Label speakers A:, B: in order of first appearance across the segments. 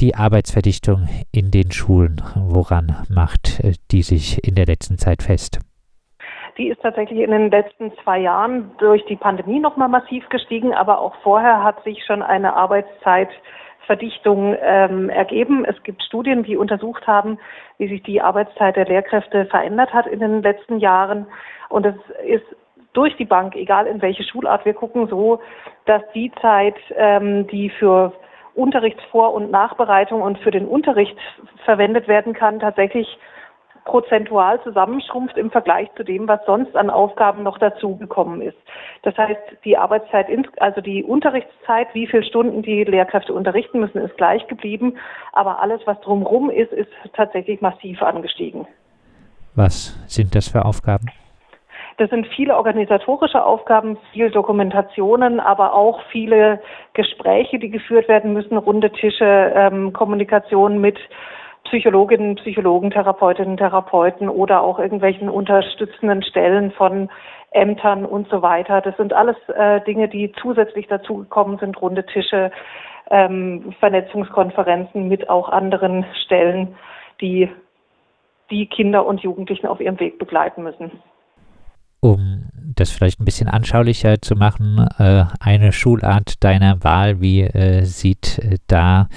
A: die Arbeitsverdichtung in den Schulen. Woran macht äh, die sich in der letzten Zeit fest?
B: Die ist tatsächlich in den letzten zwei Jahren durch die Pandemie nochmal massiv gestiegen, aber auch vorher hat sich schon eine Arbeitszeitverdichtung ähm, ergeben. Es gibt Studien, die untersucht haben, wie sich die Arbeitszeit der Lehrkräfte verändert hat in den letzten Jahren. Und es ist durch die Bank, egal in welche Schulart wir gucken, so, dass die Zeit, ähm, die für Unterrichtsvor- und Nachbereitung und für den Unterricht verwendet werden kann, tatsächlich prozentual zusammenschrumpft im Vergleich zu dem, was sonst an Aufgaben noch dazugekommen ist. Das heißt, die Arbeitszeit, also die Unterrichtszeit, wie viele Stunden die Lehrkräfte unterrichten müssen, ist gleich geblieben. Aber alles, was drumherum ist, ist tatsächlich massiv angestiegen.
A: Was sind das für Aufgaben?
B: Das sind viele organisatorische Aufgaben, viel Dokumentationen, aber auch viele Gespräche, die geführt werden müssen, runde Tische, ähm, Kommunikation mit Psychologinnen, Psychologen, Therapeutinnen, Therapeuten oder auch irgendwelchen unterstützenden Stellen von Ämtern und so weiter. Das sind alles äh, Dinge, die zusätzlich dazugekommen sind, runde Tische, ähm, Vernetzungskonferenzen mit auch anderen Stellen, die die Kinder und Jugendlichen auf ihrem Weg begleiten müssen.
A: Um das vielleicht ein bisschen anschaulicher zu machen, äh, eine Schulart deiner Wahl, wie äh, sieht äh, da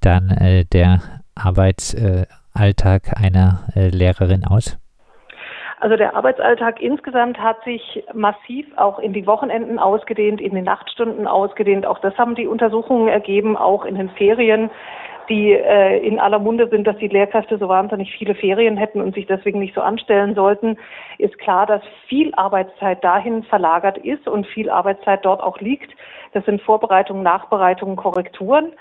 A: dann äh, der Arbeitsalltag einer äh, Lehrerin aus?
B: Also der Arbeitsalltag insgesamt hat sich massiv auch in die Wochenenden ausgedehnt, in die Nachtstunden ausgedehnt. Auch das haben die Untersuchungen ergeben, auch in den Ferien, die äh, in aller Munde sind, dass die Lehrkräfte so wahnsinnig viele Ferien hätten und sich deswegen nicht so anstellen sollten, ist klar, dass viel Arbeitszeit dahin verlagert ist und viel Arbeitszeit dort auch liegt. Das sind Vorbereitungen, Nachbereitungen, Korrekturen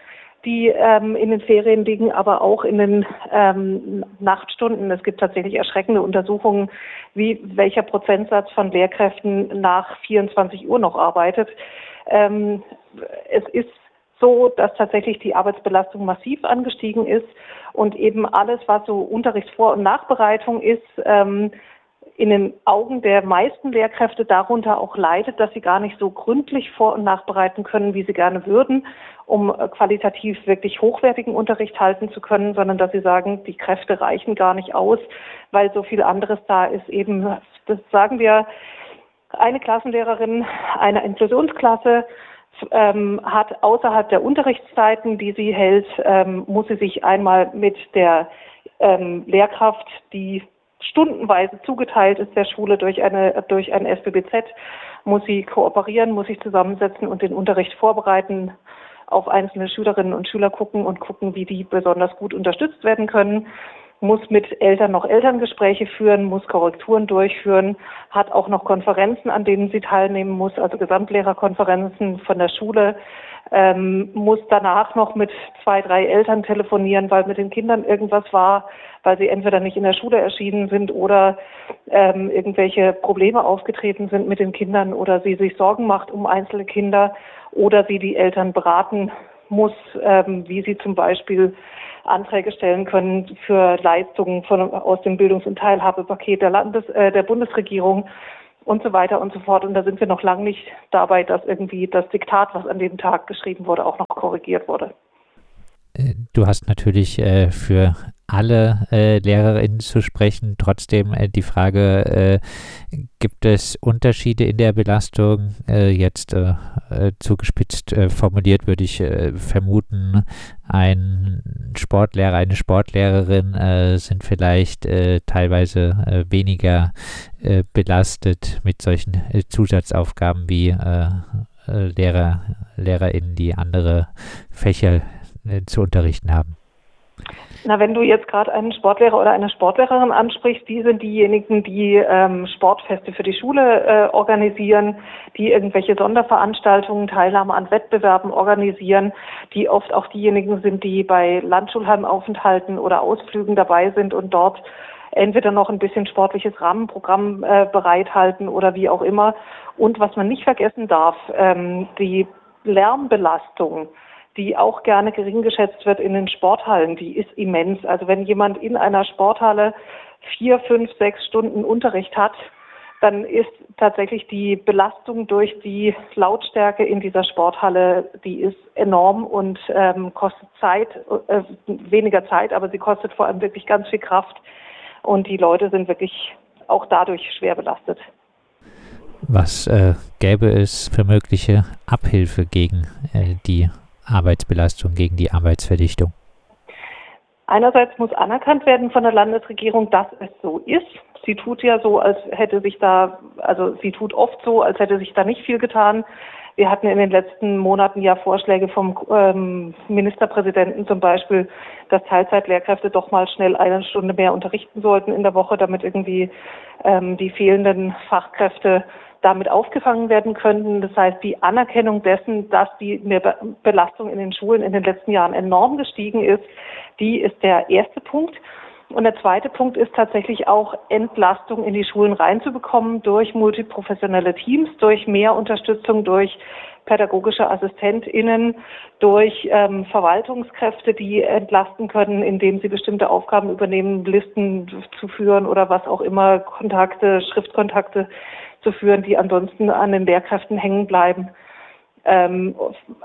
B: die ähm, in den Ferien liegen, aber auch in den ähm, Nachtstunden. Es gibt tatsächlich erschreckende Untersuchungen, wie welcher Prozentsatz von Lehrkräften nach 24 Uhr noch arbeitet. Ähm, es ist so, dass tatsächlich die Arbeitsbelastung massiv angestiegen ist und eben alles, was so Unterrichtsvor- und Nachbereitung ist, ähm, in den Augen der meisten Lehrkräfte darunter auch leidet, dass sie gar nicht so gründlich vor- und nachbereiten können, wie sie gerne würden, um äh, qualitativ wirklich hochwertigen Unterricht halten zu können, sondern dass sie sagen, die Kräfte reichen gar nicht aus, weil so viel anderes da ist. Eben, das sagen wir, eine Klassenlehrerin einer Inklusionsklasse ähm, hat außerhalb der Unterrichtszeiten, die sie hält, ähm, muss sie sich einmal mit der ähm, Lehrkraft, die stundenweise zugeteilt ist der Schule durch eine durch ein SBBZ, muss sie kooperieren, muss sich zusammensetzen und den Unterricht vorbereiten, auf einzelne Schülerinnen und Schüler gucken und gucken, wie die besonders gut unterstützt werden können muss mit Eltern noch Elterngespräche führen, muss Korrekturen durchführen, hat auch noch Konferenzen, an denen sie teilnehmen muss, also Gesamtlehrerkonferenzen von der Schule, ähm, muss danach noch mit zwei, drei Eltern telefonieren, weil mit den Kindern irgendwas war, weil sie entweder nicht in der Schule erschienen sind oder ähm, irgendwelche Probleme aufgetreten sind mit den Kindern oder sie sich Sorgen macht um einzelne Kinder oder sie die Eltern beraten muss, ähm, wie sie zum Beispiel Anträge stellen können für Leistungen von, aus dem Bildungs- und Teilhabepaket der, Landes-, äh, der Bundesregierung und so weiter und so fort. Und da sind wir noch lange nicht dabei, dass irgendwie das Diktat, was an dem Tag geschrieben wurde, auch noch korrigiert wurde.
A: Äh, du hast natürlich äh, für alle äh, Lehrerinnen zu sprechen. Trotzdem äh, die Frage, äh, gibt es Unterschiede in der Belastung? Äh, jetzt zugespitzt formuliert würde ich vermuten, ein Sportlehrer, eine Sportlehrerin sind vielleicht teilweise weniger belastet mit solchen Zusatzaufgaben wie Lehrer, LehrerInnen, die andere Fächer zu unterrichten haben.
B: Na, wenn du jetzt gerade einen Sportlehrer oder eine Sportlehrerin ansprichst, die sind diejenigen, die ähm, Sportfeste für die Schule äh, organisieren, die irgendwelche Sonderveranstaltungen, Teilnahme an Wettbewerben organisieren, die oft auch diejenigen sind, die bei Landschulheimaufenthalten oder Ausflügen dabei sind und dort entweder noch ein bisschen sportliches Rahmenprogramm äh, bereithalten oder wie auch immer. Und was man nicht vergessen darf, ähm, die Lärmbelastung die auch gerne gering geschätzt wird in den Sporthallen, die ist immens. Also wenn jemand in einer Sporthalle vier, fünf, sechs Stunden Unterricht hat, dann ist tatsächlich die Belastung durch die Lautstärke in dieser Sporthalle, die ist enorm und ähm, kostet Zeit, äh, weniger Zeit, aber sie kostet vor allem wirklich ganz viel Kraft und die Leute sind wirklich auch dadurch schwer belastet.
A: Was äh, gäbe es für mögliche Abhilfe gegen äh, die Arbeitsbelastung, gegen die Arbeitsverdichtung?
B: Einerseits muss anerkannt werden von der Landesregierung, dass es so ist. Sie tut ja so, als hätte sich da, also sie tut oft so, als hätte sich da nicht viel getan. Wir hatten in den letzten Monaten ja Vorschläge vom ähm, Ministerpräsidenten zum Beispiel, dass Teilzeitlehrkräfte doch mal schnell eine Stunde mehr unterrichten sollten in der Woche, damit irgendwie ähm, die fehlenden Fachkräfte damit aufgefangen werden könnten. Das heißt, die Anerkennung dessen, dass die Belastung in den Schulen in den letzten Jahren enorm gestiegen ist, die ist der erste Punkt. Und der zweite Punkt ist tatsächlich auch Entlastung in die Schulen reinzubekommen durch multiprofessionelle Teams, durch mehr Unterstützung, durch pädagogische AssistentInnen, durch ähm, Verwaltungskräfte, die entlasten können, indem sie bestimmte Aufgaben übernehmen, Listen zu führen oder was auch immer, Kontakte, Schriftkontakte zu führen, die ansonsten an den Lehrkräften hängen bleiben. Ähm,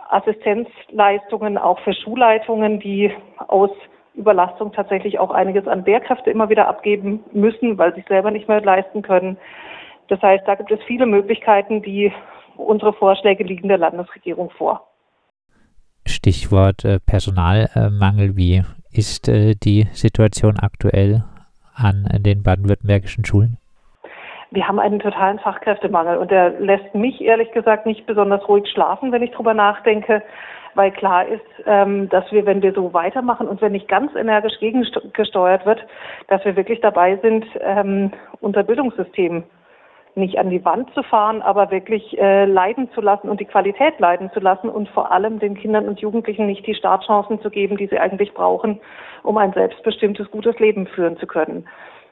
B: Assistenzleistungen auch für Schulleitungen, die aus Überlastung tatsächlich auch einiges an Lehrkräfte immer wieder abgeben müssen, weil sie es selber nicht mehr leisten können. Das heißt, da gibt es viele Möglichkeiten, die unsere Vorschläge liegen der Landesregierung vor.
A: Stichwort äh, Personalmangel. Wie ist äh, die Situation aktuell an den baden-württembergischen Schulen?
B: Wir haben einen totalen Fachkräftemangel und der lässt mich ehrlich gesagt nicht besonders ruhig schlafen, wenn ich drüber nachdenke weil klar ist, ähm, dass wir, wenn wir so weitermachen und wenn nicht ganz energisch gegengesteuert wird, dass wir wirklich dabei sind, ähm, unser Bildungssystem nicht an die Wand zu fahren, aber wirklich äh, leiden zu lassen und die Qualität leiden zu lassen und vor allem den Kindern und Jugendlichen nicht die Startchancen zu geben, die sie eigentlich brauchen, um ein selbstbestimmtes, gutes Leben führen zu können.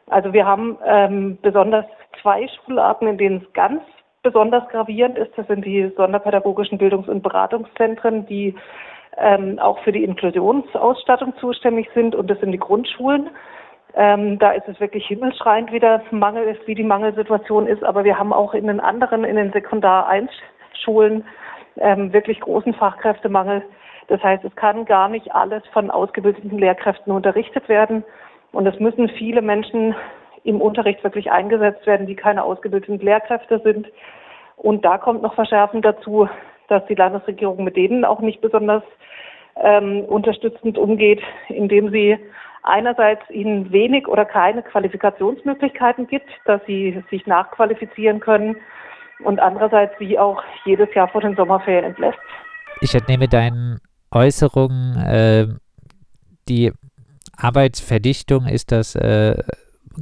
B: Also wir haben ähm, besonders zwei Schularten, in denen es ganz besonders gravierend ist, das sind die sonderpädagogischen Bildungs- und Beratungszentren, die ähm, auch für die Inklusionsausstattung zuständig sind und das sind die Grundschulen. Ähm, da ist es wirklich himmelschreiend, wie der Mangel ist, wie die Mangelsituation ist, aber wir haben auch in den anderen, in den Sekundar 1 Schulen ähm, wirklich großen Fachkräftemangel. Das heißt, es kann gar nicht alles von ausgebildeten Lehrkräften unterrichtet werden. Und es müssen viele Menschen im Unterricht wirklich eingesetzt werden, die keine ausgebildeten Lehrkräfte sind. Und da kommt noch verschärfend dazu, dass die Landesregierung mit denen auch nicht besonders ähm, unterstützend umgeht, indem sie einerseits ihnen wenig oder keine Qualifikationsmöglichkeiten gibt, dass sie sich nachqualifizieren können und andererseits sie auch jedes Jahr vor den Sommerferien entlässt.
A: Ich entnehme deinen Äußerungen, äh, die Arbeitsverdichtung ist das äh,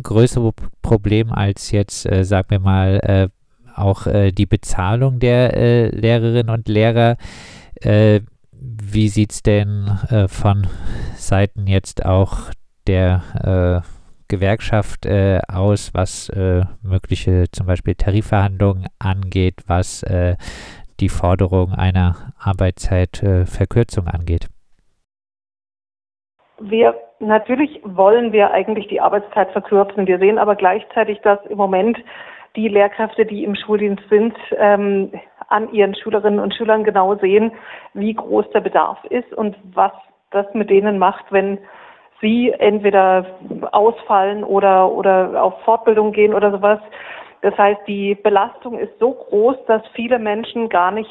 A: größere Problem als jetzt, äh, sagen wir mal, äh, auch äh, die Bezahlung der äh, Lehrerinnen und Lehrer. Äh, wie sieht es denn äh, von Seiten jetzt auch der Gewerkschaft aus, was mögliche zum Beispiel Tarifverhandlungen angeht, was die Forderung einer Arbeitszeitverkürzung angeht?
B: Wir natürlich wollen wir eigentlich die Arbeitszeit verkürzen. Wir sehen aber gleichzeitig, dass im Moment die Lehrkräfte, die im Schuldienst sind, ähm, an ihren Schülerinnen und Schülern genau sehen, wie groß der Bedarf ist und was das mit denen macht, wenn sie entweder ausfallen oder, oder auf Fortbildung gehen oder sowas. Das heißt, die Belastung ist so groß, dass viele Menschen gar nicht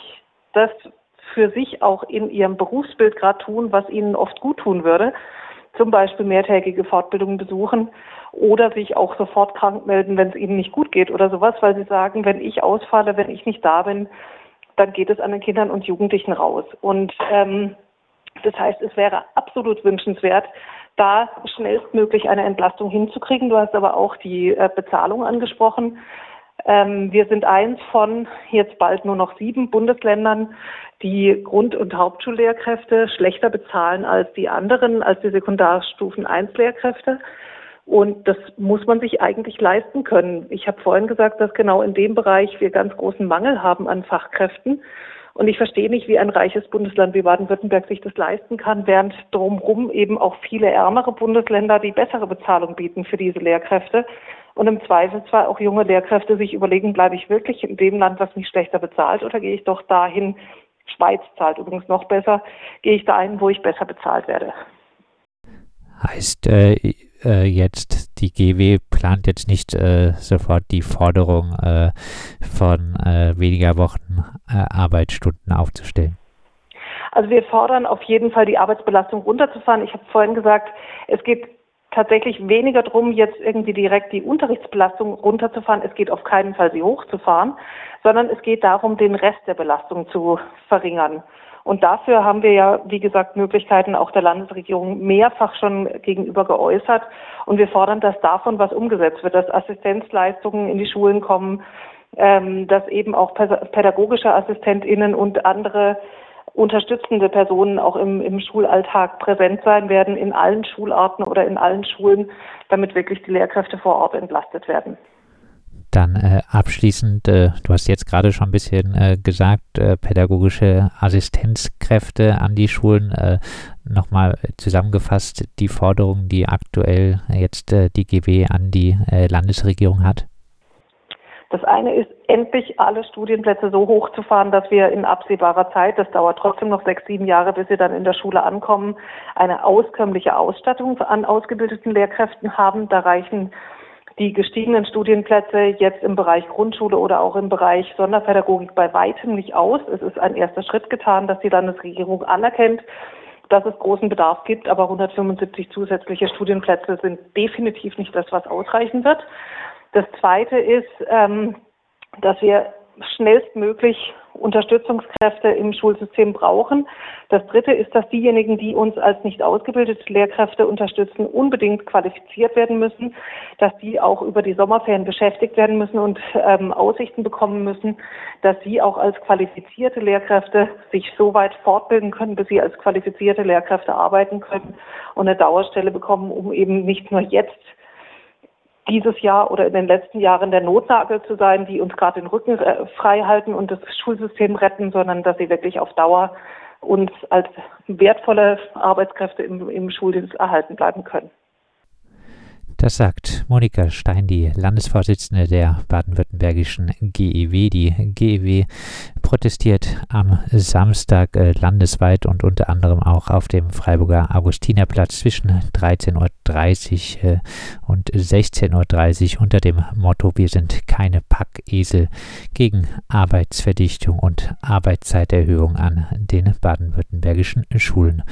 B: das für sich auch in ihrem Berufsbild gerade tun, was ihnen oft gut tun würde. Zum Beispiel mehrtägige Fortbildungen besuchen oder sich auch sofort krank melden, wenn es ihnen nicht gut geht oder sowas, weil sie sagen, wenn ich ausfalle, wenn ich nicht da bin, dann geht es an den Kindern und Jugendlichen raus. Und ähm, das heißt, es wäre absolut wünschenswert, da schnellstmöglich eine Entlastung hinzukriegen. Du hast aber auch die äh, Bezahlung angesprochen. Ähm, wir sind eins von jetzt bald nur noch sieben Bundesländern, die Grund- und Hauptschullehrkräfte schlechter bezahlen als die anderen, als die Sekundarstufen 1 Lehrkräfte. Und das muss man sich eigentlich leisten können. Ich habe vorhin gesagt, dass genau in dem Bereich wir ganz großen Mangel haben an Fachkräften. Und ich verstehe nicht, wie ein reiches Bundesland wie Baden-Württemberg sich das leisten kann, während drumherum eben auch viele ärmere Bundesländer die bessere Bezahlung bieten für diese Lehrkräfte. Und im Zweifelsfall auch junge Lehrkräfte sich überlegen, bleibe ich wirklich in dem Land, was mich schlechter bezahlt oder gehe ich doch dahin, Schweiz zahlt übrigens noch besser, gehe ich dahin, wo ich besser bezahlt werde.
A: Heißt äh, äh, jetzt, die GW plant jetzt nicht äh, sofort die Forderung äh, von äh, weniger Wochen Arbeitsstunden aufzustellen?
B: Also wir fordern auf jeden Fall die Arbeitsbelastung runterzufahren. Ich habe vorhin gesagt, es geht tatsächlich weniger darum, jetzt irgendwie direkt die Unterrichtsbelastung runterzufahren. Es geht auf keinen Fall, sie hochzufahren, sondern es geht darum, den Rest der Belastung zu verringern. Und dafür haben wir ja, wie gesagt, Möglichkeiten auch der Landesregierung mehrfach schon gegenüber geäußert. Und wir fordern, dass davon was umgesetzt wird, dass Assistenzleistungen in die Schulen kommen, ähm, dass eben auch pädagogische AssistentInnen und andere unterstützende Personen auch im, im Schulalltag präsent sein werden, in allen Schularten oder in allen Schulen, damit wirklich die Lehrkräfte vor Ort entlastet werden.
A: Dann äh, abschließend, äh, du hast jetzt gerade schon ein bisschen äh, gesagt, äh, pädagogische Assistenzkräfte an die Schulen. Äh, nochmal zusammengefasst die Forderungen, die aktuell jetzt äh, die GW an die Landesregierung hat.
B: Das eine ist, endlich alle Studienplätze so hochzufahren, dass wir in absehbarer Zeit, das dauert trotzdem noch sechs, sieben Jahre, bis sie dann in der Schule ankommen, eine auskömmliche Ausstattung an ausgebildeten Lehrkräften haben. Da reichen die gestiegenen Studienplätze jetzt im Bereich Grundschule oder auch im Bereich Sonderpädagogik bei weitem nicht aus. Es ist ein erster Schritt getan, dass die Landesregierung anerkennt, dass es großen Bedarf gibt, aber 175 zusätzliche Studienplätze sind definitiv nicht das, was ausreichen wird. Das Zweite ist, ähm, dass wir schnellstmöglich Unterstützungskräfte im Schulsystem brauchen. Das Dritte ist, dass diejenigen, die uns als nicht ausgebildete Lehrkräfte unterstützen, unbedingt qualifiziert werden müssen, dass die auch über die Sommerferien beschäftigt werden müssen und ähm, Aussichten bekommen müssen, dass sie auch als qualifizierte Lehrkräfte sich so weit fortbilden können, bis sie als qualifizierte Lehrkräfte arbeiten können und eine Dauerstelle bekommen, um eben nicht nur jetzt dieses Jahr oder in den letzten Jahren der Notnagel zu sein, die uns gerade den Rücken äh, frei halten und das Schulsystem retten, sondern dass sie wirklich auf Dauer uns als wertvolle Arbeitskräfte im, im Schuldienst erhalten bleiben können.
A: Das sagt Monika Stein, die Landesvorsitzende der baden-württembergischen GEW. Die GEW protestiert am Samstag äh, landesweit und unter anderem auch auf dem Freiburger Augustinerplatz zwischen 13.30 Uhr äh, und 16.30 Uhr unter dem Motto Wir sind keine Packesel gegen Arbeitsverdichtung und Arbeitszeiterhöhung an den baden-württembergischen Schulen.